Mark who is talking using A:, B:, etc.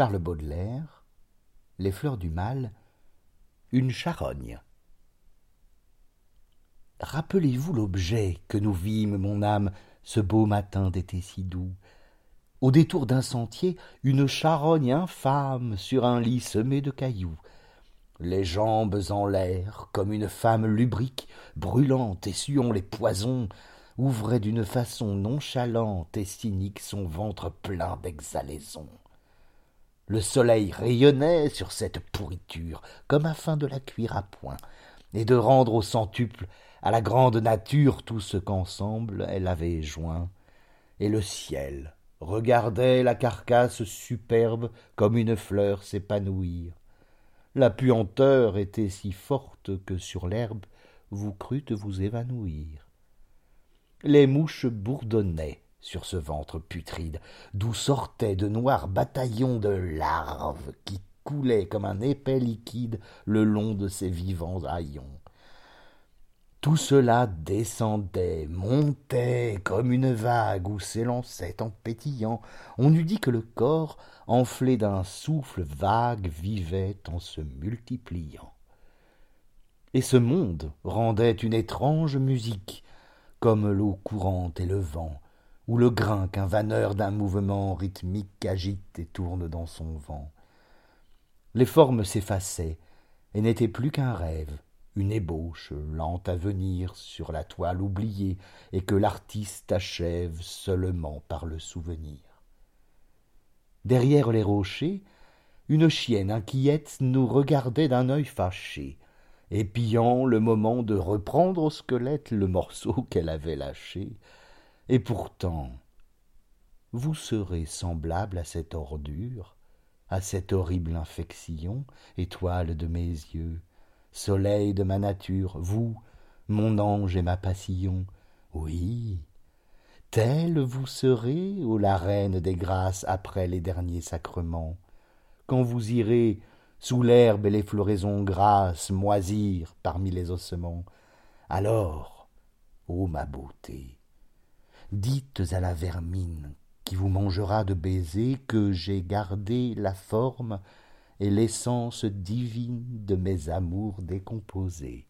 A: Charles Baudelaire, Les fleurs du mal, une charogne. Rappelez-vous l'objet que nous vîmes, mon âme, ce beau matin d'été si doux. Au détour d'un sentier, une charogne infâme sur un lit semé de cailloux. Les jambes en l'air, comme une femme lubrique, brûlante et suant les poisons, ouvrait d'une façon nonchalante et cynique son ventre plein d'exhalaisons. Le soleil rayonnait sur cette pourriture, comme afin de la cuire à point, et de rendre au centuple à la grande nature tout ce qu'ensemble elle avait joint, et le ciel regardait la carcasse superbe comme une fleur s'épanouir. La puanteur était si forte que sur l'herbe vous crûtes vous évanouir. Les mouches bourdonnaient sur ce ventre putride, d'où sortaient de noirs bataillons de larves qui coulaient comme un épais liquide le long de ces vivants haillons. Tout cela descendait, montait comme une vague où s'élançait en pétillant. On eût dit que le corps, enflé d'un souffle vague, vivait en se multipliant. Et ce monde rendait une étrange musique, comme l'eau courante et le vent, ou le grain qu'un vanneur d'un mouvement rythmique agite et tourne dans son vent. Les formes s'effaçaient et n'étaient plus qu'un rêve, une ébauche lente à venir sur la toile oubliée et que l'artiste achève seulement par le souvenir. Derrière les rochers, une chienne inquiète nous regardait d'un œil fâché, épiant le moment de reprendre au squelette le morceau qu'elle avait lâché. Et pourtant, vous serez semblable à cette ordure, à cette horrible infection, étoile de mes yeux, soleil de ma nature, vous, mon ange et ma passion, oui, telle vous serez, ô la reine des grâces après les derniers sacrements, quand vous irez, sous l'herbe et les floraisons grasses, moisir parmi les ossements, alors, ô ma beauté, dites à la vermine qui vous mangera de baisers que j'ai gardé la forme et l'essence divine de mes amours décomposés.